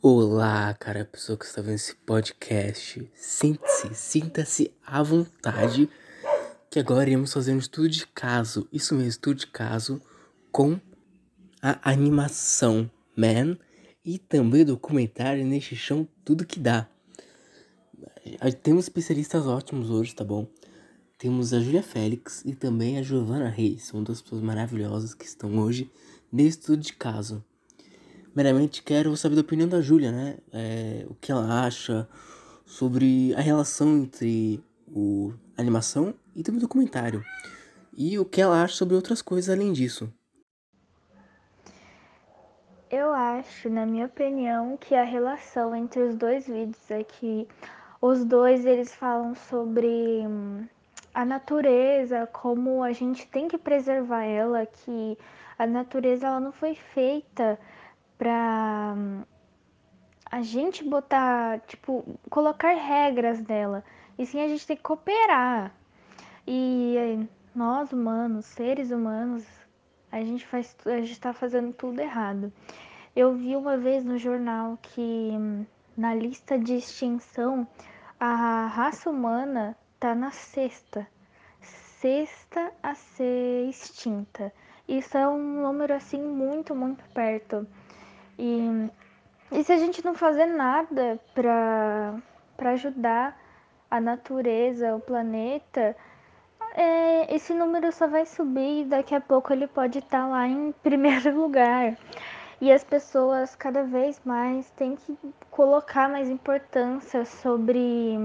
Olá, cara, pessoa que está vendo esse podcast. Sente-se, sinta-se à vontade, que agora iremos fazer um estudo de caso. Isso mesmo, estudo de caso com a animação Man e também documentário neste chão tudo que dá. Temos especialistas ótimos hoje, tá bom? Temos a Júlia Félix e também a Giovana Reis, são duas pessoas maravilhosas que estão hoje nesse estudo de caso. Meramente quero saber da opinião da Júlia, né? É, o que ela acha sobre a relação entre o a animação e também o documentário. E o que ela acha sobre outras coisas além disso. Eu acho, na minha opinião, que a relação entre os dois vídeos é que os dois eles falam sobre hum, a natureza, como a gente tem que preservar ela, que a natureza ela não foi feita para a gente botar, tipo, colocar regras dela. E sim a gente tem que cooperar. E nós humanos, seres humanos, a gente faz a gente tá fazendo tudo errado. Eu vi uma vez no jornal que na lista de extinção a raça humana tá na sexta. Sexta a ser extinta. Isso é um número assim muito, muito perto. E, e se a gente não fazer nada para ajudar a natureza, o planeta, é, esse número só vai subir e daqui a pouco ele pode estar tá lá em primeiro lugar. E as pessoas cada vez mais têm que colocar mais importância sobre,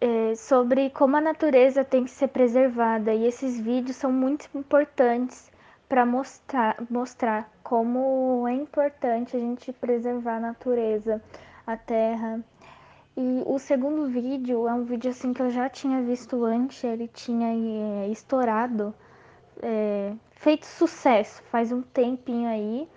é, sobre como a natureza tem que ser preservada. E esses vídeos são muito importantes para mostrar, mostrar como é importante a gente preservar a natureza, a terra. E o segundo vídeo é um vídeo assim que eu já tinha visto antes, ele tinha é, estourado, é, feito sucesso faz um tempinho aí.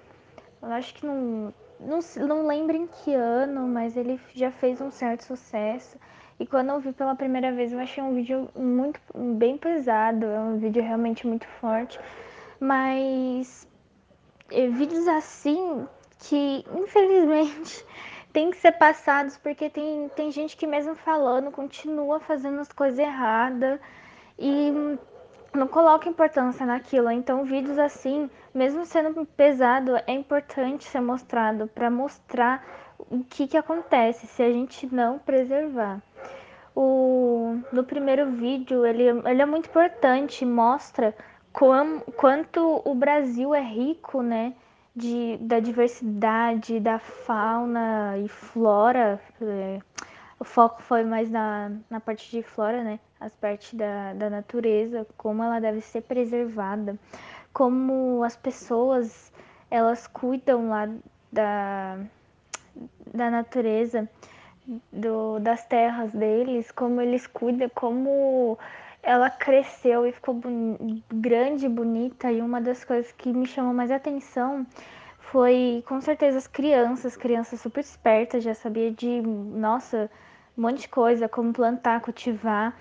Eu acho que não, não, não lembro em que ano, mas ele já fez um certo sucesso. E quando eu vi pela primeira vez, eu achei um vídeo muito bem pesado, é um vídeo realmente muito forte. Mas vídeos assim que infelizmente tem que ser passados porque tem, tem gente que mesmo falando continua fazendo as coisas erradas e não coloca importância naquilo. Então vídeos assim, mesmo sendo pesado, é importante ser mostrado para mostrar o que, que acontece se a gente não preservar. O, no primeiro vídeo ele, ele é muito importante, mostra quam, quanto o Brasil é rico, né? De, da diversidade, da fauna e flora. É, o foco foi mais na, na parte de flora, né? As partes da, da natureza, como ela deve ser preservada, como as pessoas elas cuidam lá da, da natureza, do, das terras deles, como eles cuidam, como ela cresceu e ficou grande, bonita, e uma das coisas que me chamou mais atenção foi com certeza as crianças, crianças super espertas, já sabia de, nossa, um monte de coisa, como plantar, cultivar.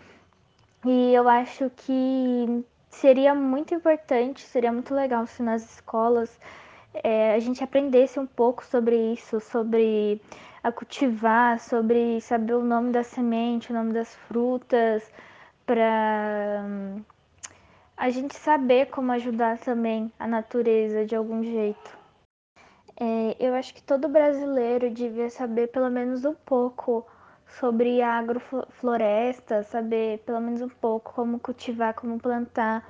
E eu acho que seria muito importante, seria muito legal se nas escolas é, a gente aprendesse um pouco sobre isso, sobre a cultivar, sobre saber o nome da semente, o nome das frutas, para hum, a gente saber como ajudar também a natureza de algum jeito. É, eu acho que todo brasileiro devia saber pelo menos um pouco sobre agrofloresta, saber pelo menos um pouco como cultivar, como plantar,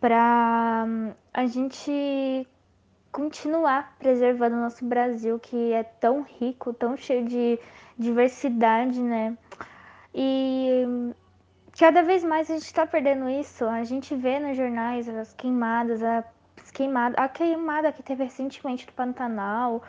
para hum, a gente continuar preservando o nosso Brasil, que é tão rico, tão cheio de diversidade, né? E hum, cada vez mais a gente está perdendo isso. A gente vê nos jornais as queimadas, as queimadas, a queimada que teve recentemente do Pantanal,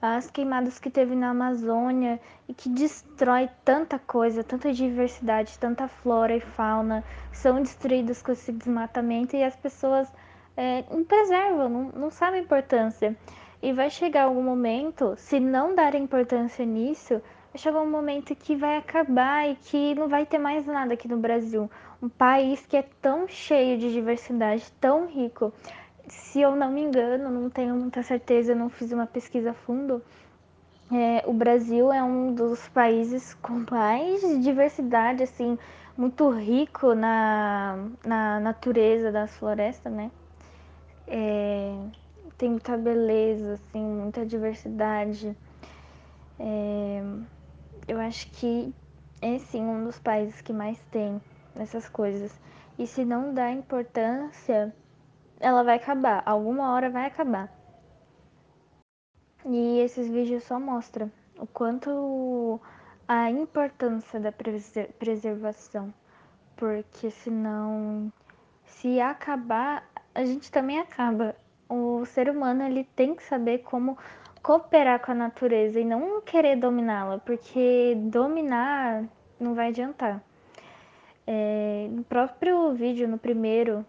as queimadas que teve na Amazônia e que destrói tanta coisa, tanta diversidade, tanta flora e fauna, são destruídas com esse desmatamento e as pessoas é, não preservam, não, não sabem a importância. E vai chegar algum momento, se não darem importância nisso, chegou um momento que vai acabar e que não vai ter mais nada aqui no Brasil. Um país que é tão cheio de diversidade, tão rico. se eu não me engano, não tenho muita certeza, não fiz uma pesquisa a fundo, é, o Brasil é um dos países com mais diversidade, assim, muito rico na, na natureza das florestas, né? É, tem muita beleza, assim, muita diversidade. É, eu acho que é sim um dos países que mais tem essas coisas. E se não dá importância, ela vai acabar. Alguma hora vai acabar. E esses vídeos só mostram o quanto a importância da preservação. Porque senão, se acabar, a gente também acaba. O ser humano ele tem que saber como cooperar com a natureza e não querer dominá-la, porque dominar não vai adiantar. É, no próprio vídeo, no primeiro,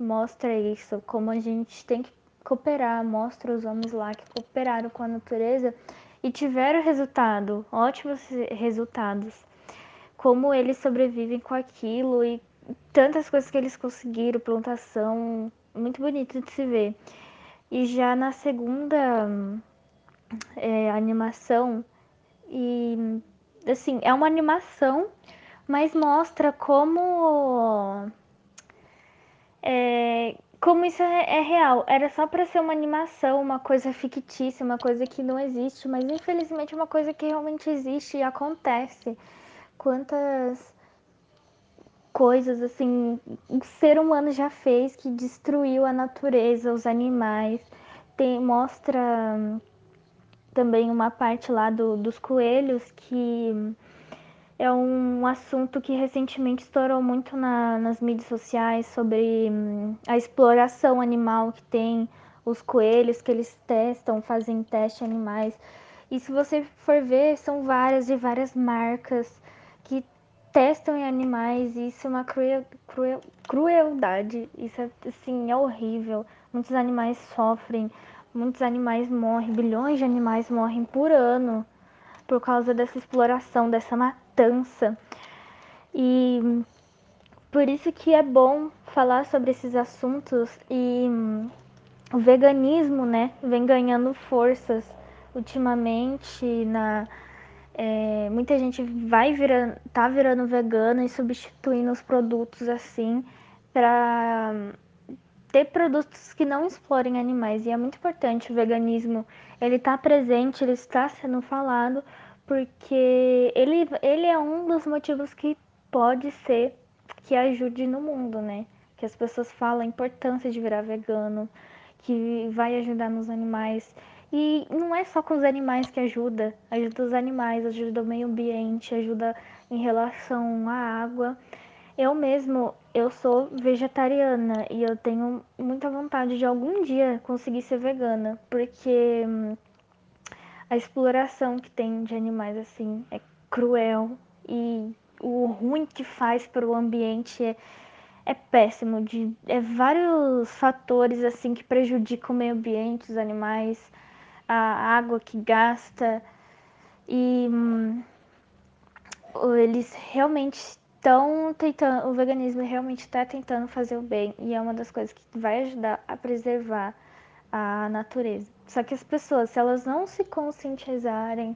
mostra isso, como a gente tem que cooperar, mostra os homens lá que cooperaram com a natureza e tiveram resultado, ótimos resultados. Como eles sobrevivem com aquilo e tantas coisas que eles conseguiram, plantação, muito bonito de se ver. E já na segunda é, animação, e assim, é uma animação mas mostra como é, como isso é, é, real. Era só para ser uma animação, uma coisa fictícia, uma coisa que não existe, mas infelizmente é uma coisa que realmente existe e acontece. Quantas coisas assim o ser humano já fez que destruiu a natureza, os animais. Tem, mostra também uma parte lá do, dos coelhos que é um assunto que recentemente estourou muito na, nas mídias sociais sobre hum, a exploração animal que tem, os coelhos que eles testam, fazem teste animais. E se você for ver, são várias e várias marcas que testam em animais e isso é uma cruel, cruel, crueldade. Isso é, assim, é horrível. Muitos animais sofrem, muitos animais morrem, bilhões de animais morrem por ano por causa dessa exploração, dessa matança. E por isso que é bom falar sobre esses assuntos e o veganismo, né, vem ganhando forças ultimamente na é, muita gente vai virando, tá virando vegana e substituindo os produtos assim para ter produtos que não explorem animais. E é muito importante o veganismo, ele está presente, ele está sendo falado, porque ele, ele é um dos motivos que pode ser que ajude no mundo, né? Que as pessoas falam a importância de virar vegano, que vai ajudar nos animais. E não é só com os animais que ajuda, ajuda os animais, ajuda o meio ambiente, ajuda em relação à água. Eu mesmo, eu sou vegetariana e eu tenho muita vontade de algum dia conseguir ser vegana, porque hum, a exploração que tem de animais assim é cruel e o ruim que faz para o ambiente é, é péssimo, de, é vários fatores assim que prejudicam o meio ambiente, os animais, a água que gasta e hum, eles realmente estão tentando, o veganismo realmente está tentando fazer o bem e é uma das coisas que vai ajudar a preservar a natureza. Só que as pessoas, se elas não se conscientizarem,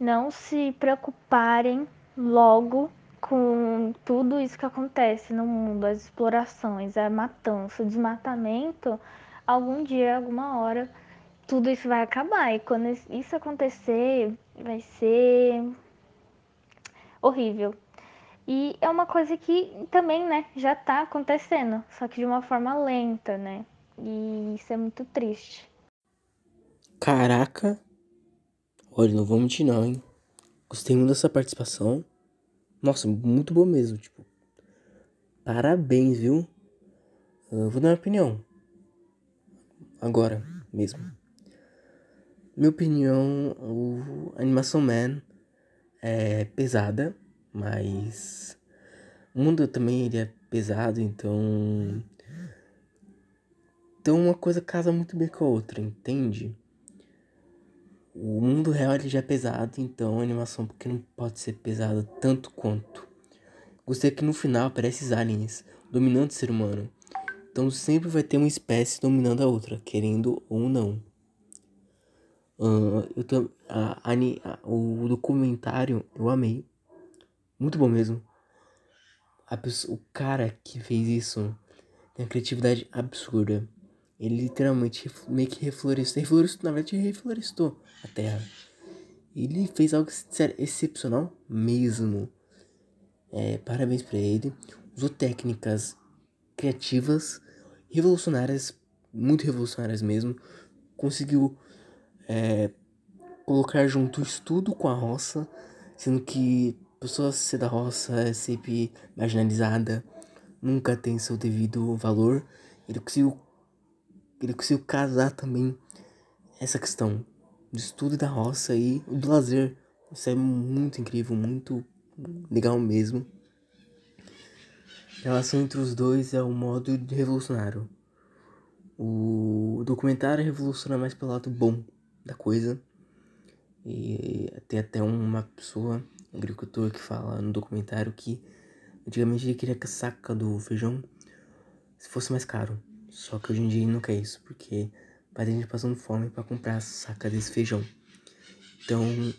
não se preocuparem logo com tudo isso que acontece no mundo, as explorações, a matança, o desmatamento, algum dia, alguma hora, tudo isso vai acabar. E quando isso acontecer, vai ser horrível. E é uma coisa que também, né, já tá acontecendo, só que de uma forma lenta, né? E isso é muito triste. Caraca! Olha, não vou mentir não, hein? Gostei muito dessa participação. Nossa, muito boa mesmo, tipo. Parabéns, viu? Eu vou dar minha opinião. Agora mesmo. Minha opinião, o Animação Man é pesada mas o mundo também ele é pesado, então então uma coisa casa muito bem com a outra, entende? O mundo real ele já é pesado, então a animação porque não pode ser pesada tanto quanto. Gostei que no final aparece aliens dominando o ser humano. Então sempre vai ter uma espécie dominando a outra, querendo ou não. Uh, eu tô, a, a, a, o documentário eu amei. Muito bom mesmo. Pessoa, o cara que fez isso tem uma criatividade absurda. Ele literalmente meio que reflorestou. Reflorestou, na verdade, reflorestou a terra. Ele fez algo excepcional mesmo. É, parabéns para ele. Usou técnicas criativas, revolucionárias, muito revolucionárias mesmo. Conseguiu é, colocar junto o estudo com a roça, sendo que pessoas ser da roça é sempre marginalizada, nunca tem seu devido valor. Ele conseguiu, ele conseguiu casar também essa questão do estudo da roça e do lazer. Isso é muito incrível, muito legal mesmo. A relação entre os dois é um modo revolucionário. O documentário revoluciona mais pelo lado bom da coisa. E tem até uma pessoa, agricultor, que fala no documentário que antigamente ele queria que a saca do feijão se fosse mais caro. Só que hoje em dia ele não quer isso, porque vai ter gente passando fome para comprar a saca desse feijão. Então, o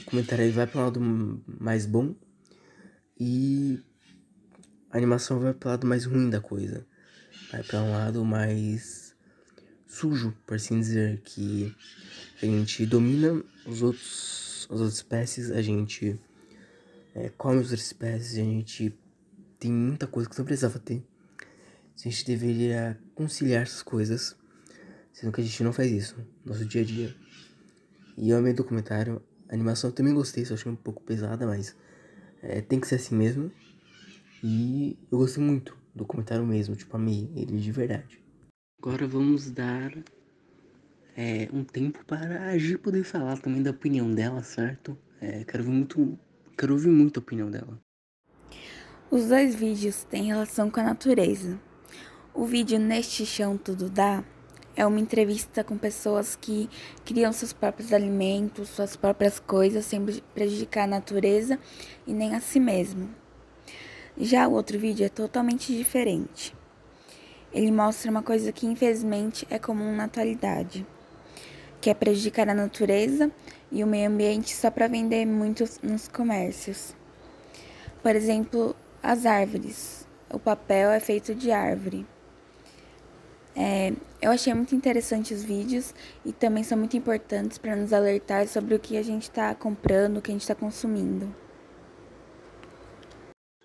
documentário vai para um lado mais bom e a animação vai para o lado mais ruim da coisa. Vai para um lado mais sujo, por assim dizer, que a gente domina os outros, as outras espécies, a gente é, come as outras espécies, a gente tem muita coisa que não precisava ter. A gente deveria conciliar essas coisas, sendo que a gente não faz isso no nosso dia a dia. E eu amei o documentário, a animação eu também gostei, só achei um pouco pesada, mas é, tem que ser assim mesmo. E eu gostei muito do documentário mesmo, tipo, amei ele de verdade. Agora vamos dar é, um tempo para a Gi poder falar também da opinião dela, certo? É, quero ouvir muito, quero ouvir muito a opinião dela. Os dois vídeos têm relação com a natureza. O vídeo Neste Chão Tudo Dá é uma entrevista com pessoas que criam seus próprios alimentos, suas próprias coisas, sem prejudicar a natureza e nem a si mesmo. Já o outro vídeo é totalmente diferente. Ele mostra uma coisa que infelizmente é comum na atualidade, que é prejudicar a natureza e o meio ambiente só para vender muito nos comércios. Por exemplo, as árvores. O papel é feito de árvore. É, eu achei muito interessante os vídeos e também são muito importantes para nos alertar sobre o que a gente está comprando, o que a gente está consumindo.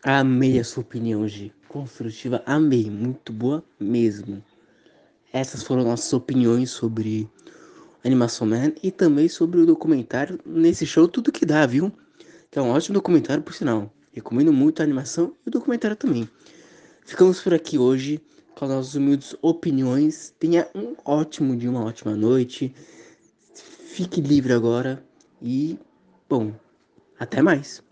Amei a sua opinião, Gi. Construtiva, amei. Muito boa mesmo. Essas foram nossas opiniões sobre Animação Man e também sobre o documentário nesse show Tudo Que Dá, viu? Que é um ótimo documentário, por sinal. Recomendo muito a animação e o documentário também. Ficamos por aqui hoje com as nossas humildes opiniões. Tenha um ótimo dia, uma ótima noite. Fique livre agora e, bom, até mais.